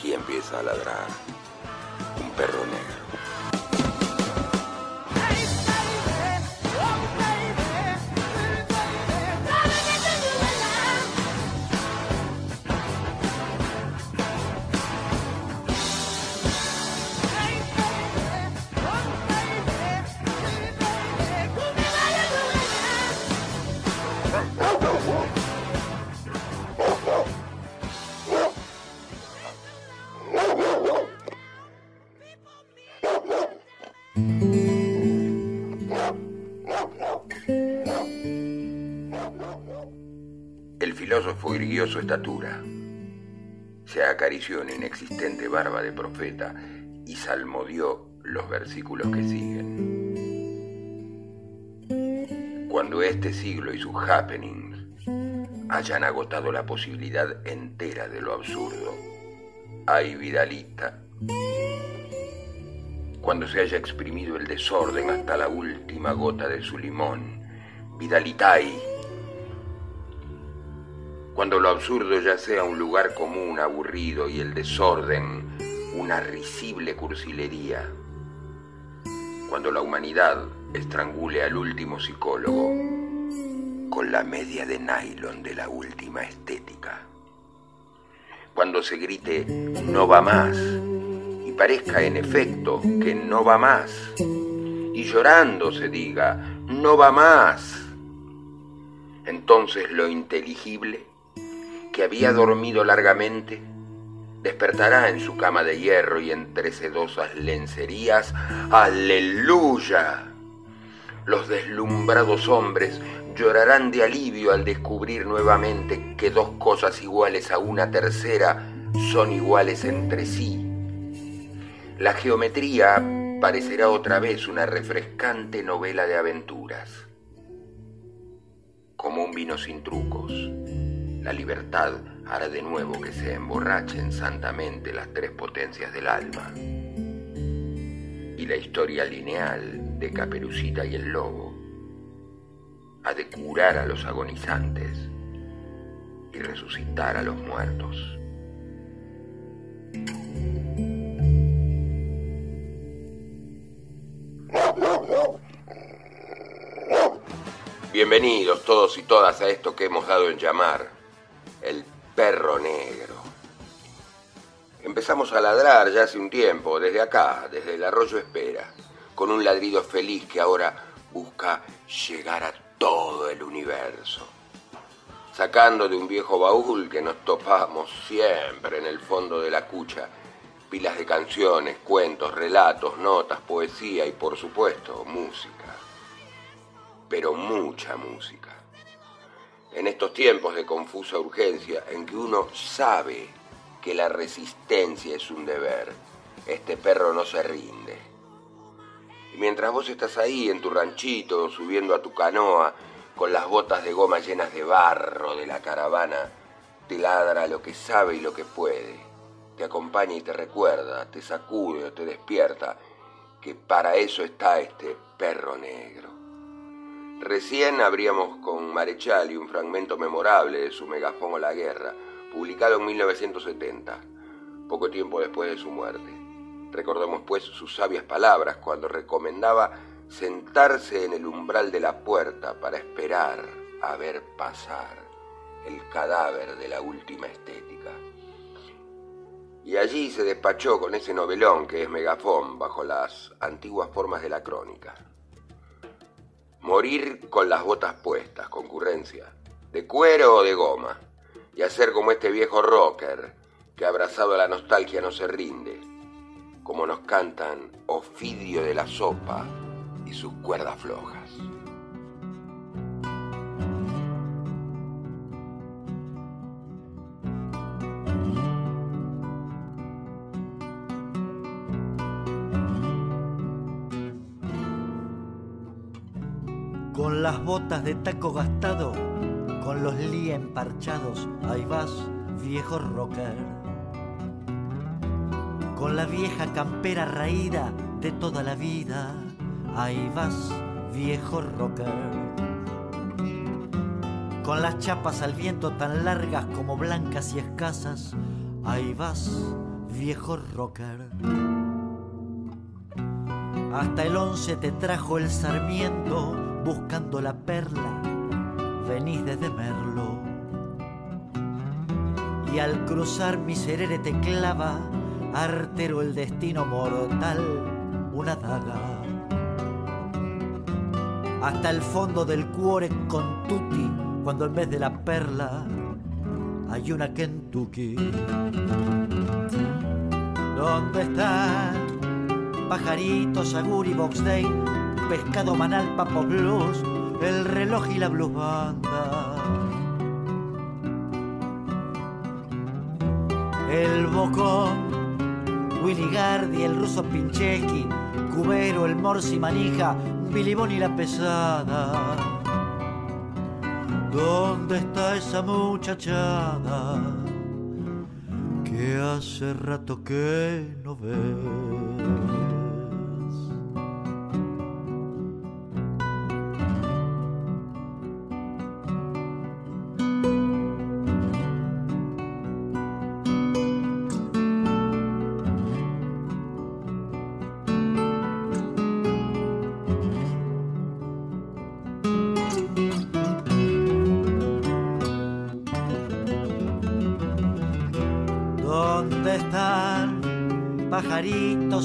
Aquí empieza a ladrar su estatura, se acarició una inexistente barba de profeta y salmodió los versículos que siguen. Cuando este siglo y sus happenings hayan agotado la posibilidad entera de lo absurdo, ay Vidalita, cuando se haya exprimido el desorden hasta la última gota de su limón, Vidalitai, cuando lo absurdo ya sea un lugar común, aburrido y el desorden una risible cursilería, cuando la humanidad estrangule al último psicólogo con la media de nylon de la última estética, cuando se grite no va más y parezca en efecto que no va más y llorando se diga no va más, entonces lo inteligible que había dormido largamente, despertará en su cama de hierro y entre sedosas lencerías. ¡Aleluya! Los deslumbrados hombres llorarán de alivio al descubrir nuevamente que dos cosas iguales a una tercera son iguales entre sí. La geometría parecerá otra vez una refrescante novela de aventuras. Como un vino sin trucos la libertad hará de nuevo que se emborrachen santamente las tres potencias del alma. Y la historia lineal de Caperucita y el lobo ha de curar a los agonizantes y resucitar a los muertos. Bienvenidos todos y todas a esto que hemos dado en llamar el perro negro. Empezamos a ladrar ya hace un tiempo, desde acá, desde el arroyo Espera, con un ladrido feliz que ahora busca llegar a todo el universo, sacando de un viejo baúl que nos topamos siempre en el fondo de la cucha, pilas de canciones, cuentos, relatos, notas, poesía y por supuesto música, pero mucha música. En estos tiempos de confusa urgencia en que uno sabe que la resistencia es un deber, este perro no se rinde. Y mientras vos estás ahí en tu ranchito, subiendo a tu canoa, con las botas de goma llenas de barro de la caravana, te ladra lo que sabe y lo que puede, te acompaña y te recuerda, te sacude o te despierta, que para eso está este perro negro. Recién abríamos con Marechal y un fragmento memorable de su megafón o la guerra, publicado en 1970, poco tiempo después de su muerte. Recordemos pues sus sabias palabras cuando recomendaba sentarse en el umbral de la puerta para esperar a ver pasar el cadáver de la última estética. Y allí se despachó con ese novelón que es Megafón bajo las antiguas formas de la crónica. Morir con las botas puestas, concurrencia, de cuero o de goma, y hacer como este viejo rocker que abrazado a la nostalgia no se rinde, como nos cantan Ofidio de la Sopa y sus cuerdas flojas. Las botas de taco gastado, con los lí emparchados, ahí vas, viejo rocker. Con la vieja campera raída de toda la vida, ahí vas, viejo rocker. Con las chapas al viento tan largas como blancas y escasas, ahí vas, viejo rocker. Hasta el once te trajo el sarmiento buscando la perla, venís desde Merlo. Y al cruzar mi serere te clava, artero el destino mortal, una daga. Hasta el fondo del cuore con tutti, cuando en vez de la perla hay una Kentucky. ¿Dónde están pajaritos, agur y box day? Pescado manal, papo blues, el reloj y la blues banda. El bocón, Willy Gardi, el ruso Pincheski, Cubero, el Morsi Manija, Bilibón y la pesada. ¿Dónde está esa muchachada que hace rato que no ve?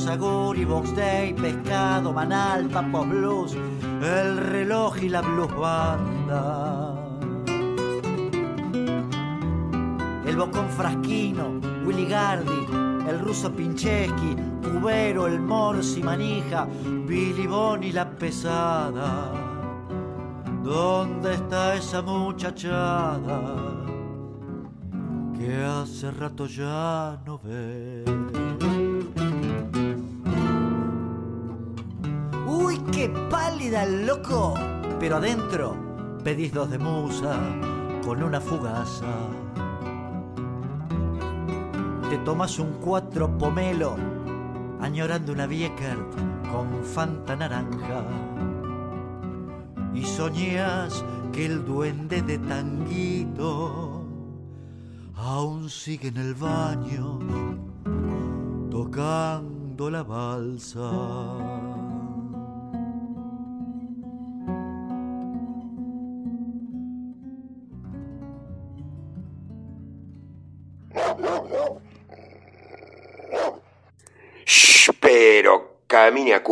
Sagur y Box Day, Pescado, Manal, Papo Blues, El Reloj y la Blues Banda. El Bocón Frasquino, Willy Gardi, el ruso Pincheski, Cubero, el Morsi Manija, Billy y la Pesada. ¿Dónde está esa muchachada que hace rato ya no ve? Pálida, loco. Pero adentro pedís dos de musa con una fugaza. Te tomas un cuatro pomelo añorando una Bieker con fanta naranja. Y soñas que el duende de tanguito aún sigue en el baño tocando la balsa.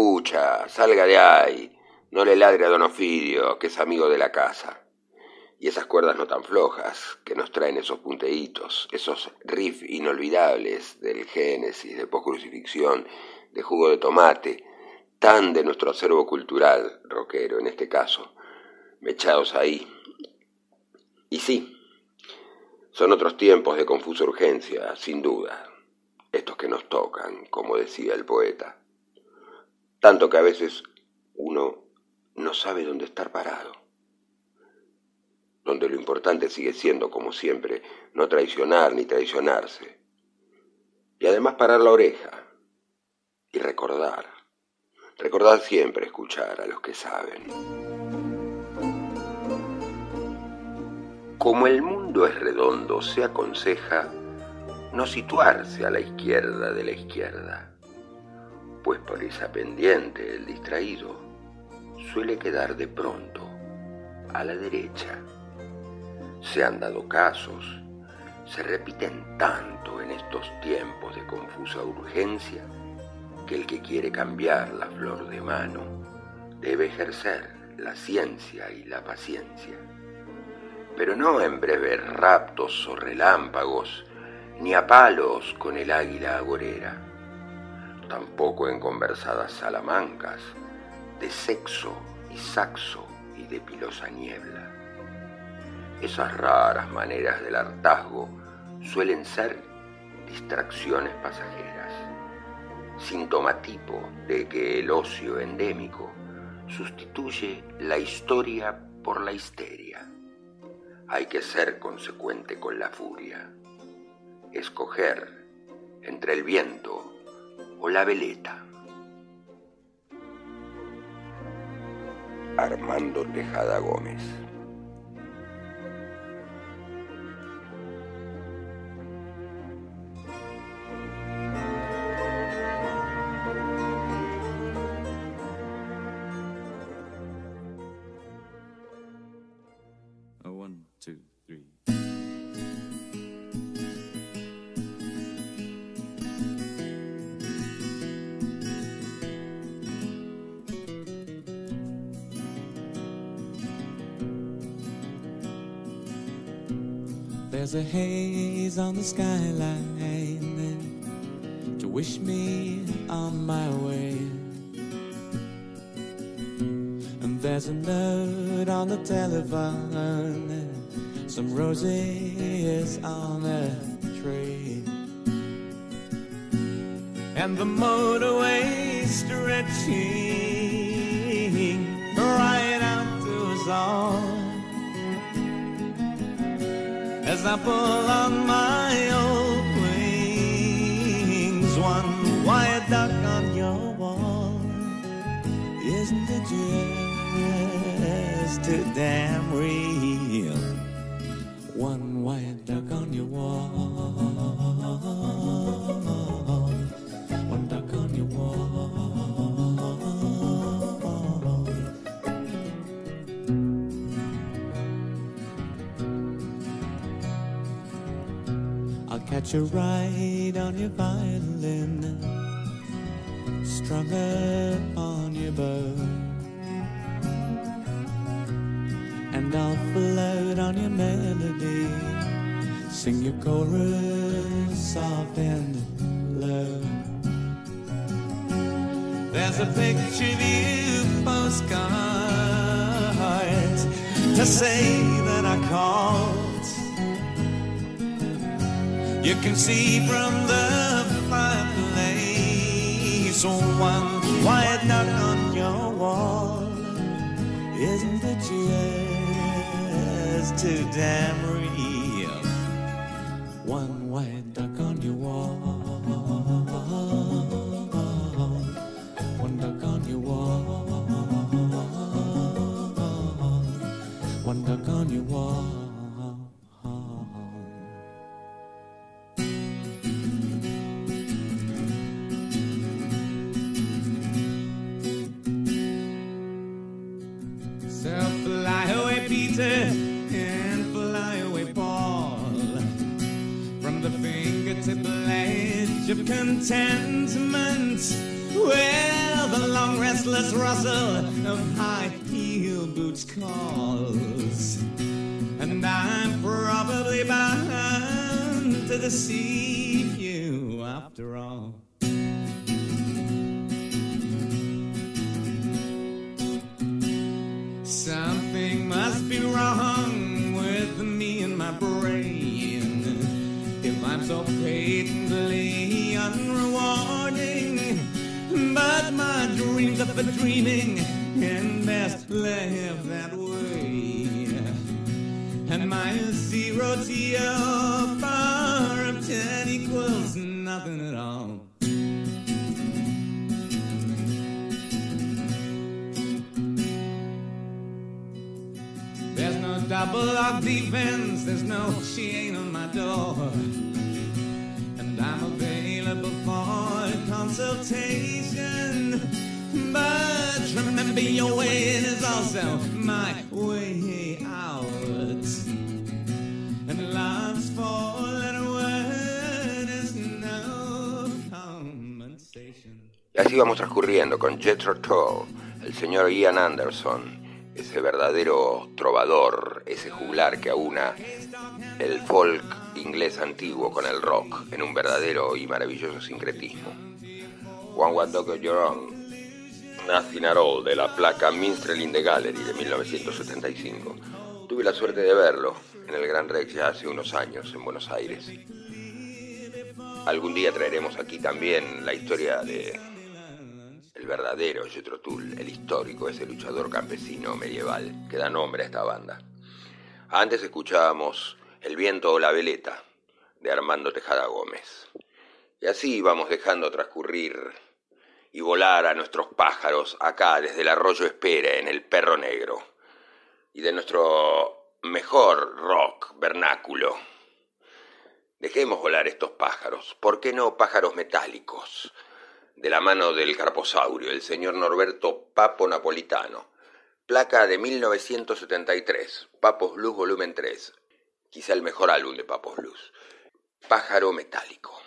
Pero camine a cucha, salga de ahí. No le ladre a Don Ofidio, que es amigo de la casa. Y esas cuerdas no tan flojas que nos traen esos punteitos, esos riffs inolvidables del Génesis, de post-crucifixión, de jugo de tomate, tan de nuestro acervo cultural, rockero en este caso, mechados ahí. Y sí, son otros tiempos de confusa urgencia, sin duda, estos que nos tocan, como decía el poeta. Tanto que a veces uno no sabe dónde estar parado. Donde lo importante sigue siendo, como siempre, no traicionar ni traicionarse. Y además parar la oreja y recordar. Recordar siempre escuchar a los que saben. Como el mundo es redondo, se aconseja no situarse a la izquierda de la izquierda, pues por esa pendiente el distraído suele quedar de pronto a la derecha. Se han dado casos, se repiten tanto en estos tiempos de confusa urgencia, que el que quiere cambiar la flor de mano debe ejercer la ciencia y la paciencia, pero no en breves raptos o relámpagos, ni a palos con el águila agorera, tampoco en conversadas salamancas de sexo y saxo y de pilosa niebla. Esas raras maneras del hartazgo suelen ser distracciones pasajeras, sintomatipo de que el ocio endémico sustituye la historia por la histeria. Hay que ser consecuente con la furia escoger entre el viento o la veleta. Armando Tejada Gómez on the skyline to wish me on my way. And there's a note on the telephone, some roses on a tray. And the motorway stretching right out to us all as I pull on my just too damn real? One white duck on your wall. One duck on your wall. I'll catch a ride on your violin, strung on your bow. I'll on your melody, sing your chorus soft and low. There's a picture of you postcards to say that I called you can see from the fireplace one white duck on your wall. Isn't it just too damn real? One contentment. Well, the long restless rustle of high heel boots calls. And I'm probably bound to deceive you after all. Something must be wrong with me and my brain if I'm so are for dreaming and best live that way. And my zero to your power of ten equals nothing at all. There's no double lock defense, there's no chain on my door. And I'm available for consultation. But remember, your way is also my way out. And word is no compensation. Y así vamos transcurriendo con Jethro Tull, el señor Ian Anderson, ese verdadero trovador, ese juglar que aúna el folk inglés antiguo con el rock en un verdadero y maravilloso sincretismo. One What Dog Your Own, Nothing at de la placa Minstrel in the Gallery de 1975. Tuve la suerte de verlo en el Gran Rex ya hace unos años en Buenos Aires. Algún día traeremos aquí también la historia de el verdadero Jethro Tull, el histórico, ese luchador campesino medieval que da nombre a esta banda. Antes escuchábamos El viento o la veleta de Armando Tejada Gómez. Y así vamos dejando transcurrir y volar a nuestros pájaros acá desde el arroyo Espera en el Perro Negro y de nuestro mejor rock vernáculo. Dejemos volar estos pájaros, ¿por qué no pájaros metálicos? De la mano del carposaurio, el señor Norberto Papo Napolitano. Placa de 1973, Papos Blues Volumen 3. Quizá el mejor álbum de Papos Blues. Pájaro metálico.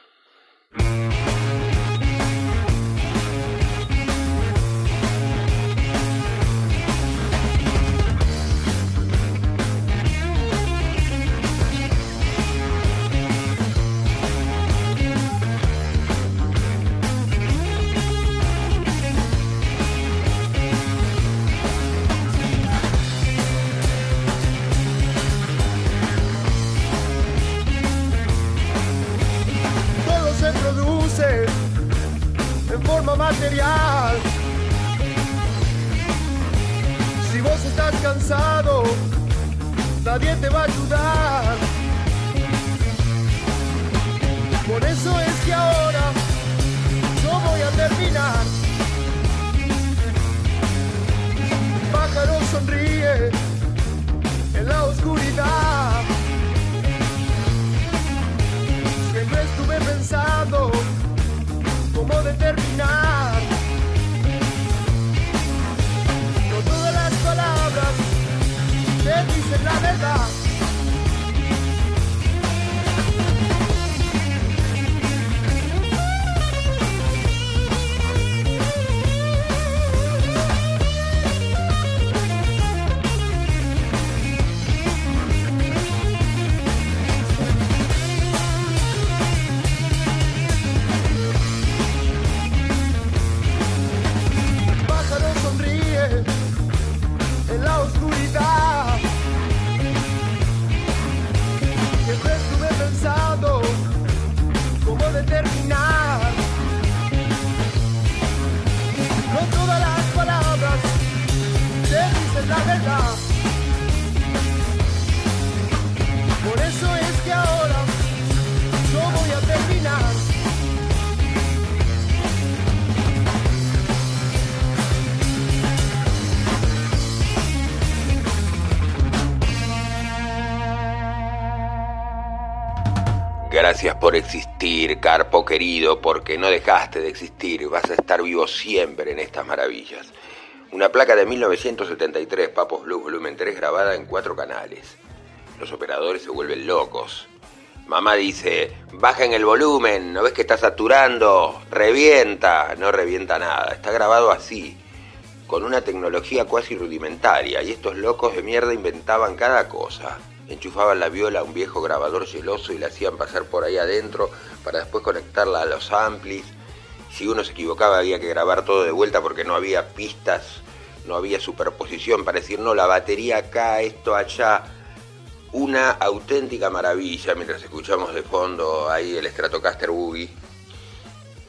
Cansado, nadie te va a ayudar. Por eso es que ahora yo voy a terminar. Un pájaro sonríe en la oscuridad. Siempre estuve pensando cómo determinar. Te dicen la verdad. Gracias por existir, Carpo querido, porque no dejaste de existir, vas a estar vivo siempre en estas maravillas. Una placa de 1973, Papos Blues Volumen 3, grabada en cuatro canales. Los operadores se vuelven locos. Mamá dice, bajen el volumen, ¿no ves que está saturando? Revienta, no revienta nada, está grabado así. con una tecnología cuasi rudimentaria, y estos locos de mierda inventaban cada cosa. Enchufaban la viola a un viejo grabador geloso y la hacían pasar por ahí adentro para después conectarla a los amplis. Si uno se equivocaba había que grabar todo de vuelta porque no había pistas, no había superposición para decir, no, la batería acá, esto allá. Una auténtica maravilla mientras escuchamos de fondo ahí el Stratocaster Boogie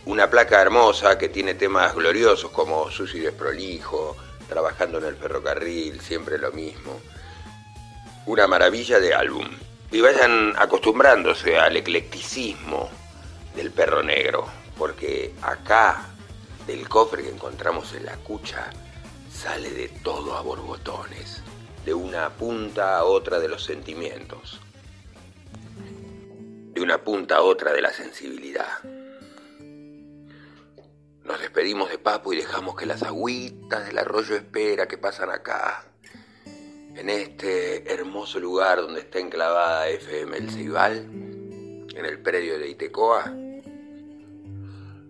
una placa hermosa que tiene temas gloriosos como Susi Desprolijo, Trabajando en el ferrocarril, siempre lo mismo. Una maravilla de álbum. Y vayan acostumbrándose al eclecticismo del perro negro, porque acá, del cofre que encontramos en la cucha, sale de todo a borbotones, de una punta a otra de los sentimientos, de una punta a otra de la sensibilidad. Nos despedimos de Papo y dejamos que las agüitas del arroyo espera que pasan acá, en este hermoso lugar donde está enclavada FM El Ceibal, en el predio de Itecoa,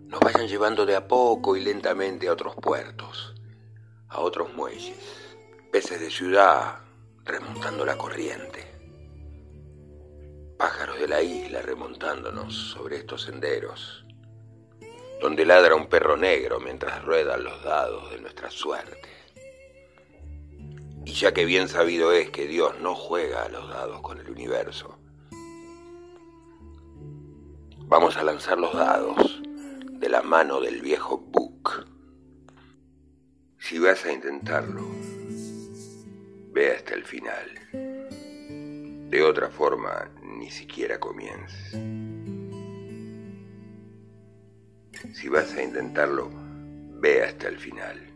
nos vayan llevando de a poco y lentamente a otros puertos, a otros muelles, peces de ciudad remontando la corriente, pájaros de la isla remontándonos sobre estos senderos donde ladra un perro negro mientras ruedan los dados de nuestra suerte. Y ya que bien sabido es que Dios no juega a los dados con el universo, vamos a lanzar los dados de la mano del viejo Book. Si vas a intentarlo, ve hasta el final. De otra forma, ni siquiera comiences. Si vas a intentarlo, ve hasta el final.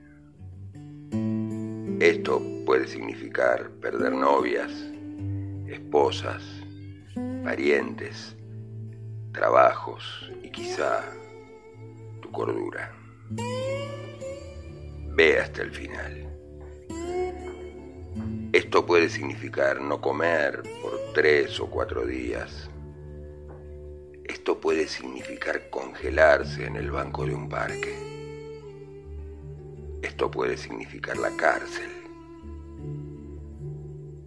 Esto puede significar perder novias, esposas, parientes, trabajos y quizá tu cordura. Ve hasta el final. Esto puede significar no comer por tres o cuatro días, esto puede significar congelarse en el banco de un parque. Esto puede significar la cárcel.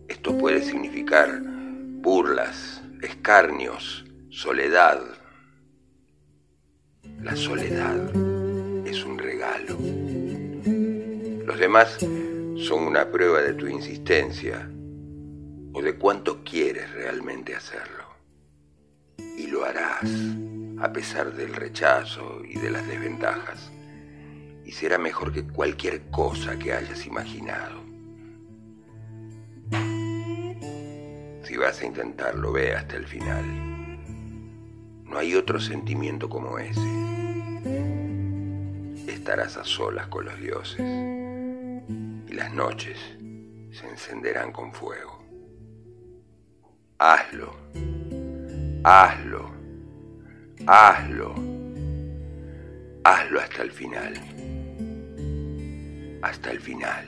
Esto puede significar burlas, escarnios, soledad. La soledad es un regalo. Los demás son una prueba de tu insistencia o de cuánto quieres realmente hacerlo y lo harás a pesar del rechazo y de las desventajas, y será mejor que cualquier cosa que hayas imaginado. Si vas a intentarlo, ve hasta el final. No hay otro sentimiento como ese. Estarás a solas con los dioses y las noches se encenderán con fuego. Hazlo Hazlo, hazlo, hazlo hasta el final, hasta el final.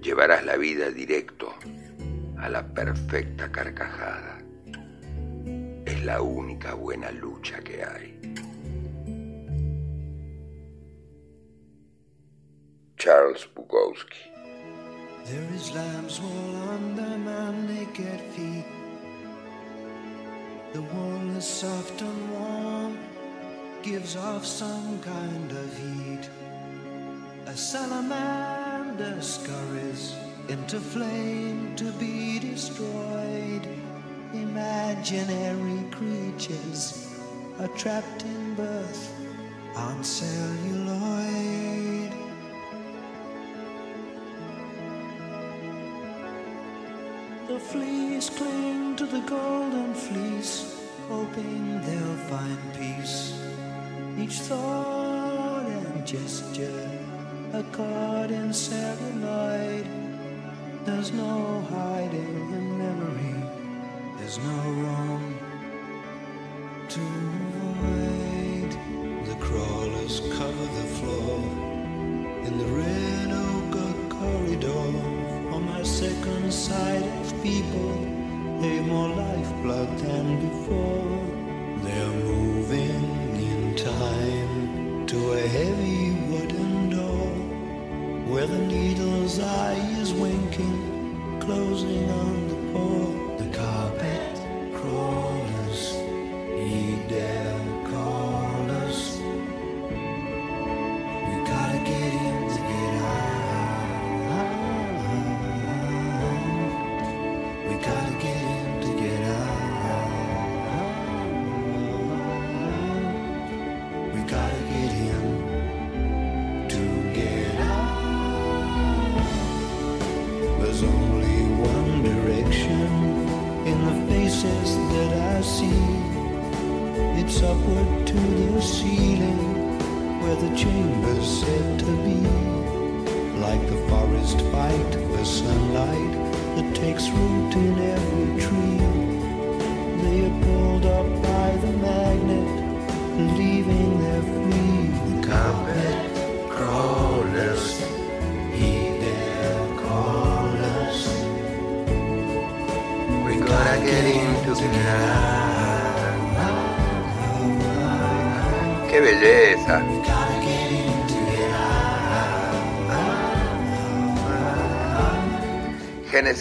Llevarás la vida directo a la perfecta carcajada. Es la única buena lucha que hay. Charles Bukowski. There is under my naked feet. The wool is soft and warm, gives off some kind of heat. A salamander scurries into flame to be destroyed. Imaginary creatures are trapped in birth on celluloid. The fleas cling to the golden fleece, hoping they'll find peace. Each thought and gesture, a in celluloid. There's no hiding in memory, there's no room to avoid. The crawlers cover the floor in the red oak corridor on my second side of people. They've more lifeblood than before. They're moving in time to a heavy where the needle's eye is winking, closing on the poor.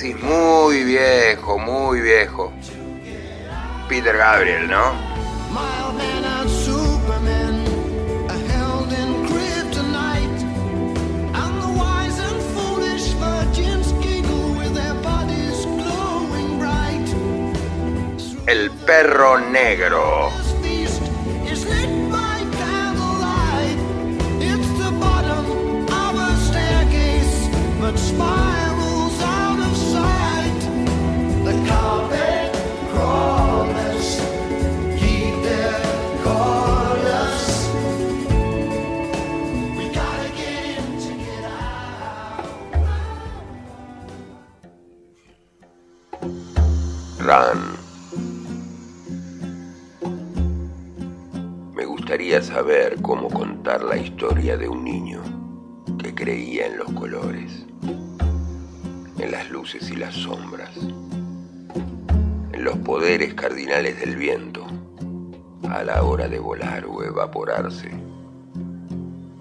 Muy viejo, muy viejo. Peter Gabriel, ¿no? Mild man and Me gustaría saber cómo contar la historia de un niño que creía en los colores, en las luces y las sombras, los poderes cardinales del viento a la hora de volar o evaporarse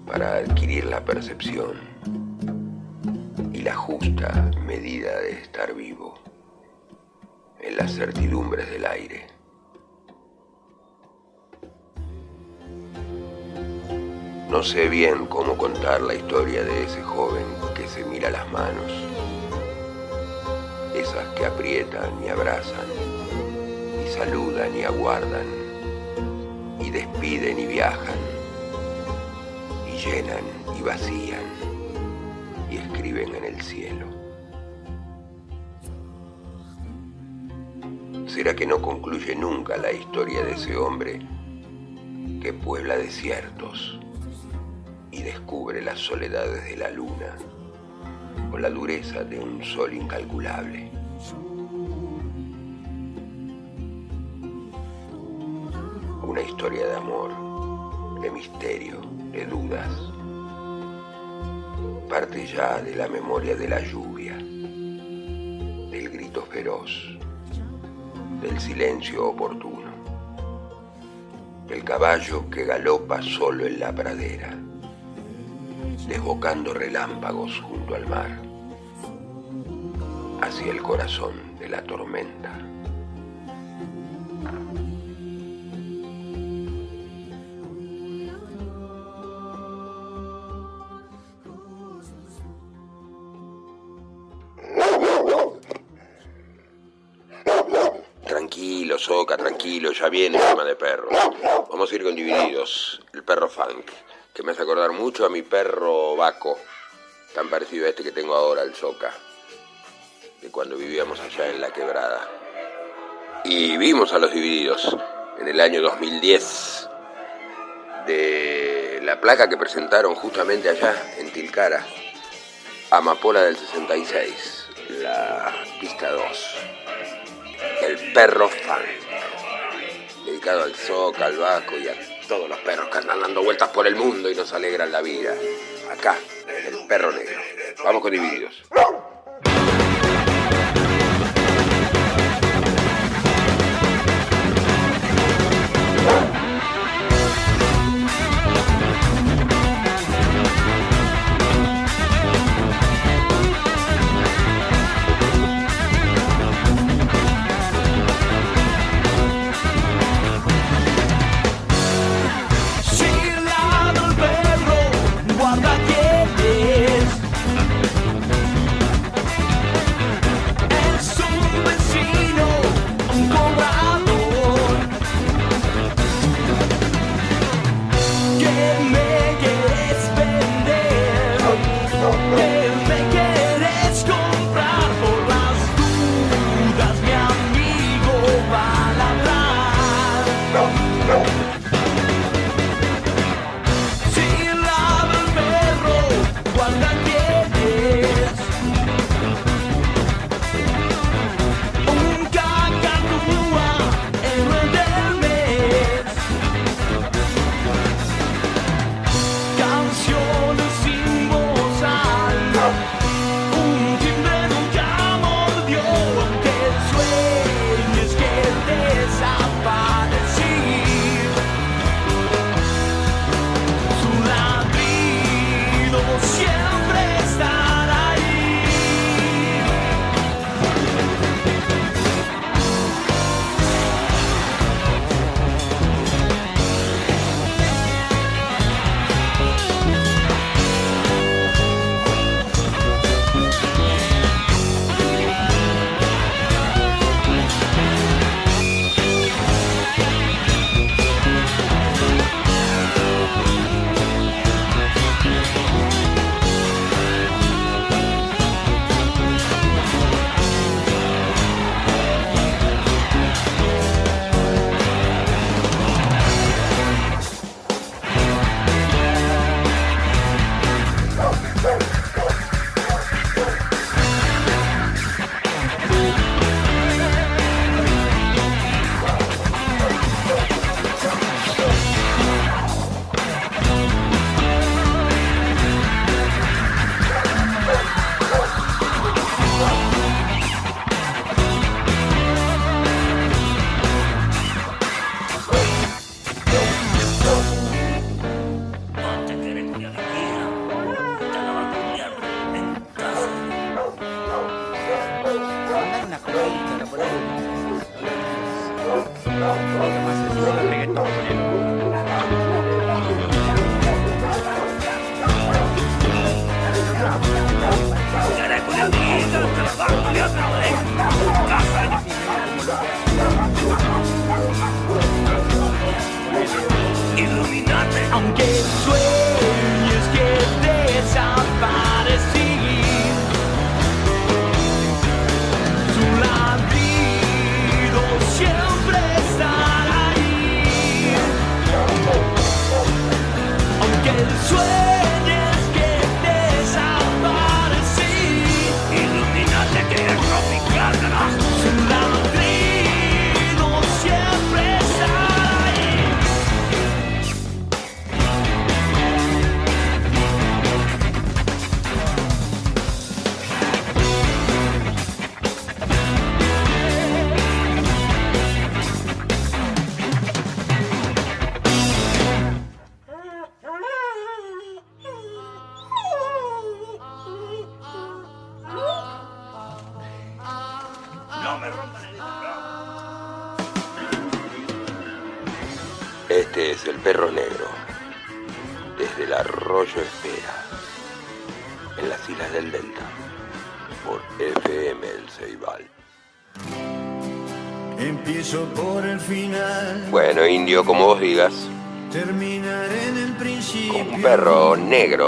para adquirir la percepción y la justa medida de estar vivo en las certidumbres del aire. No sé bien cómo contar la historia de ese joven que se mira las manos, esas que aprietan y abrazan, saludan y aguardan, y despiden y viajan, y llenan y vacían, y escriben en el cielo. ¿Será que no concluye nunca la historia de ese hombre que puebla desiertos y descubre las soledades de la luna o la dureza de un sol incalculable? Ya de la memoria de la lluvia, del grito feroz del silencio oportuno. El caballo que galopa solo en la pradera, desbocando relámpagos junto al mar, hacia el corazón de la tormenta. Tranquilo, ya viene el tema de perros. Vamos a ir con divididos. El perro funk, que me hace acordar mucho a mi perro Baco, tan parecido a este que tengo ahora, el Soca, de cuando vivíamos allá en la quebrada. Y vimos a los divididos en el año 2010 de la placa que presentaron justamente allá en Tilcara, Amapola del 66, la pista 2 el perro fan, dedicado al Zoca, al Vasco y a todos los perros que andan dando vueltas por el mundo y nos alegran la vida. Acá, en el perro negro. Vamos con divididos.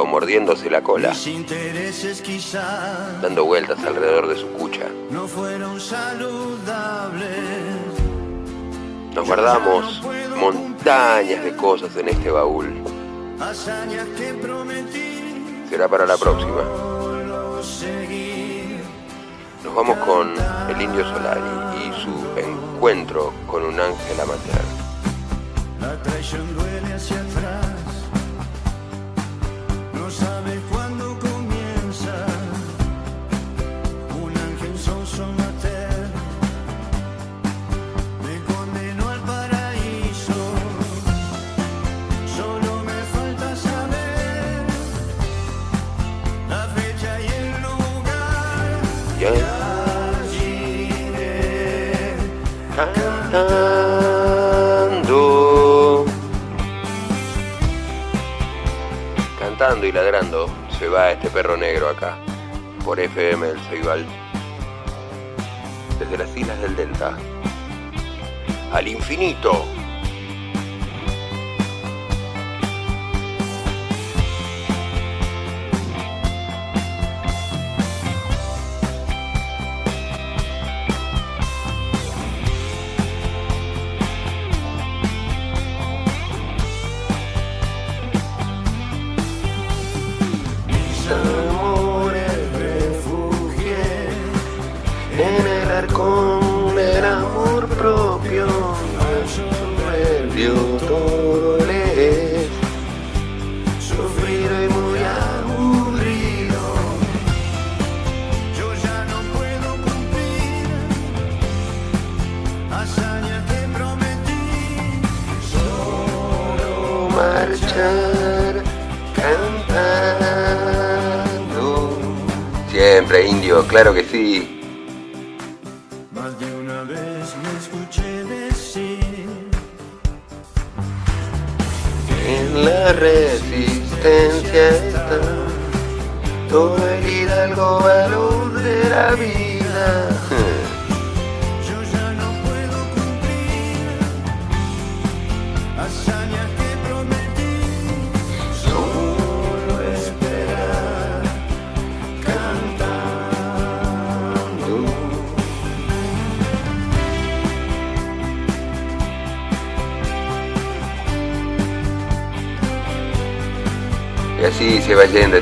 mordiéndose la cola, dando vueltas alrededor de su cucha. Nos guardamos montañas de cosas en este baúl. Será para la próxima. Nos vamos con el indio Solari y su encuentro con un ángel amateur. La. cantando. Cantando y ladrando se va este perro negro acá, por FM del Ceibal. Desde las islas del Delta. Al infinito. Claro que sí.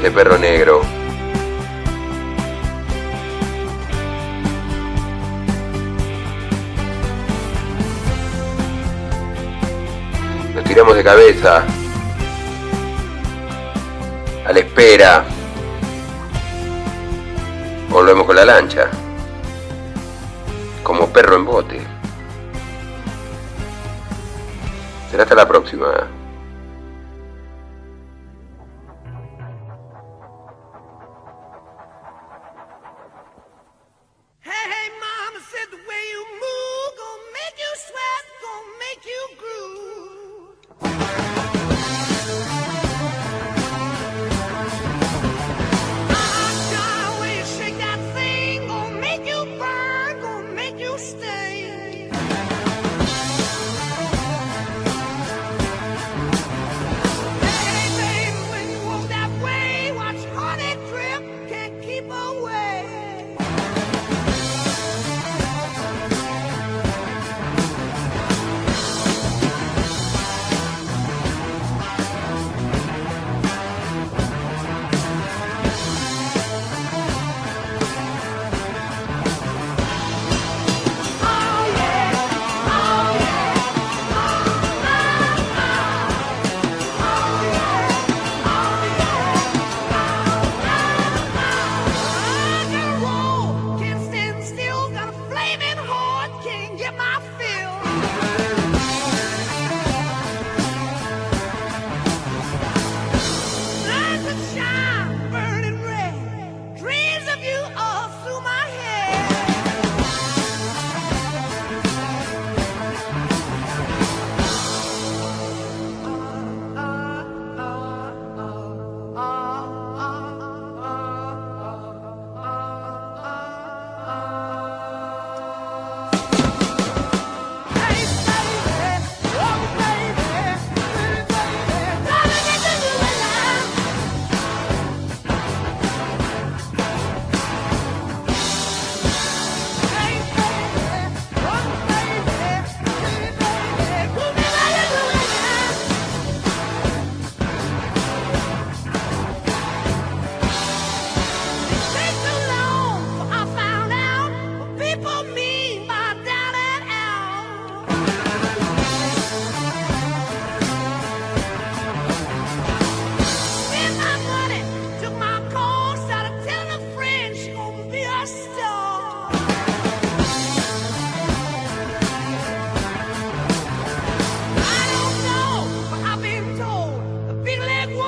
de Perro Negro. Nos tiramos de cabeza. A la espera. Volvemos con la lancha. Como perro en bote. Será hasta la próxima.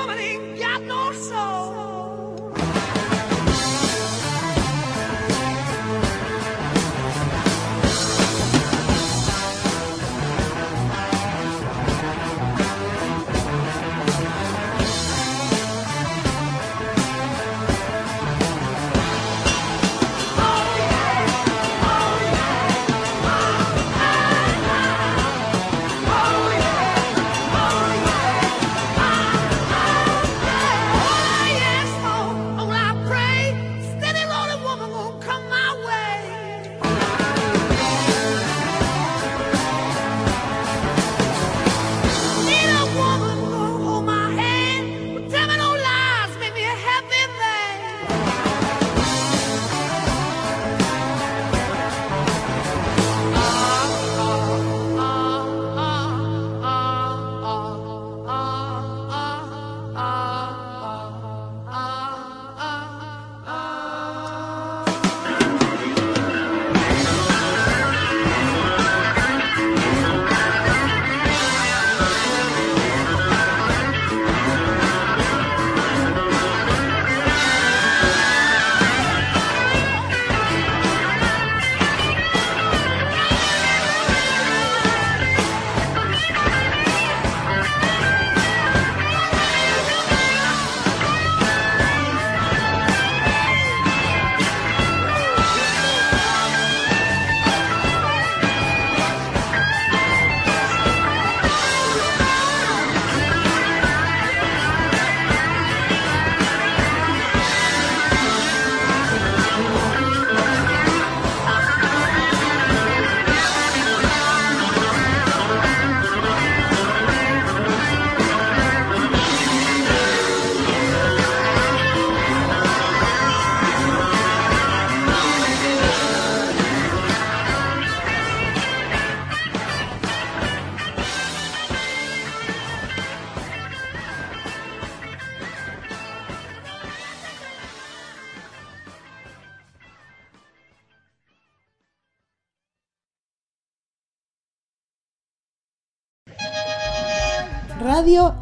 Woman ain't got no soul.